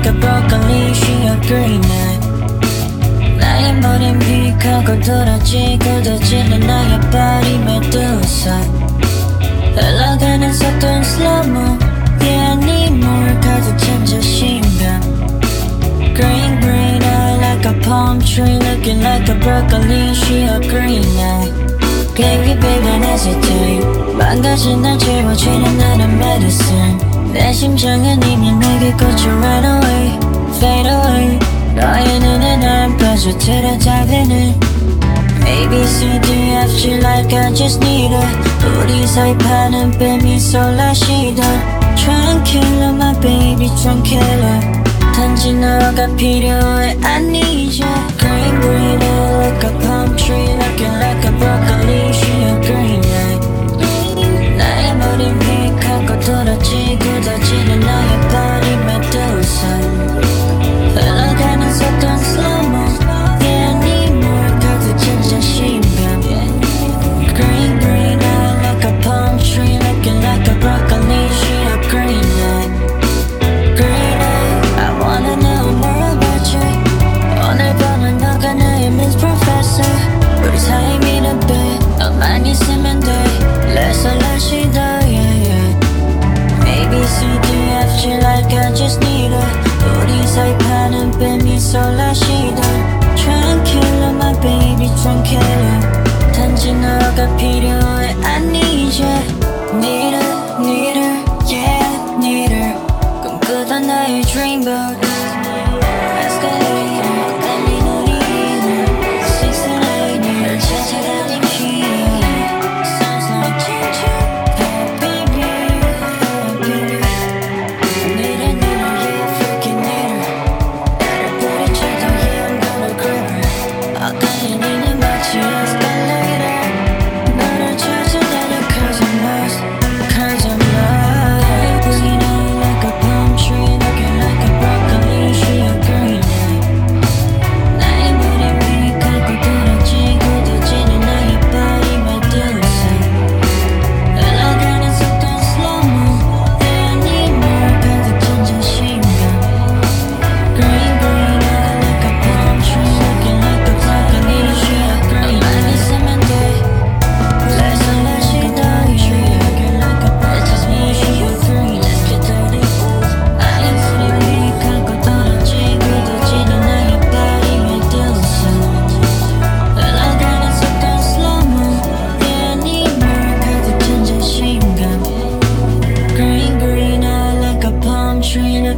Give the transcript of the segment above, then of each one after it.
like a broccoli she agreement. 나의 머린 휙하고 돌아지 굳어지는 나의 발이 메두사. 흘러가는 서툰 슬로모 Yeah, I need more. 가득 찬 자신감. Green, green eye like a palm tree Looking like a broccoli, she a green eye Baby, baby, hesitate 망가진 날 채워지는 나는 medicine. 내 심장은 이미 내게 꽂혀 run away Fade away 너의 눈에 난 빠져들어 달리는 A, B, C, D, F, G like I just need it 우리 사이 파는 뱀이 쏠라시던 Tranquilo my baby tranquilo 단지 너가 필요해 I need you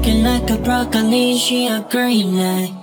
Looking like a broccoli, she a green light.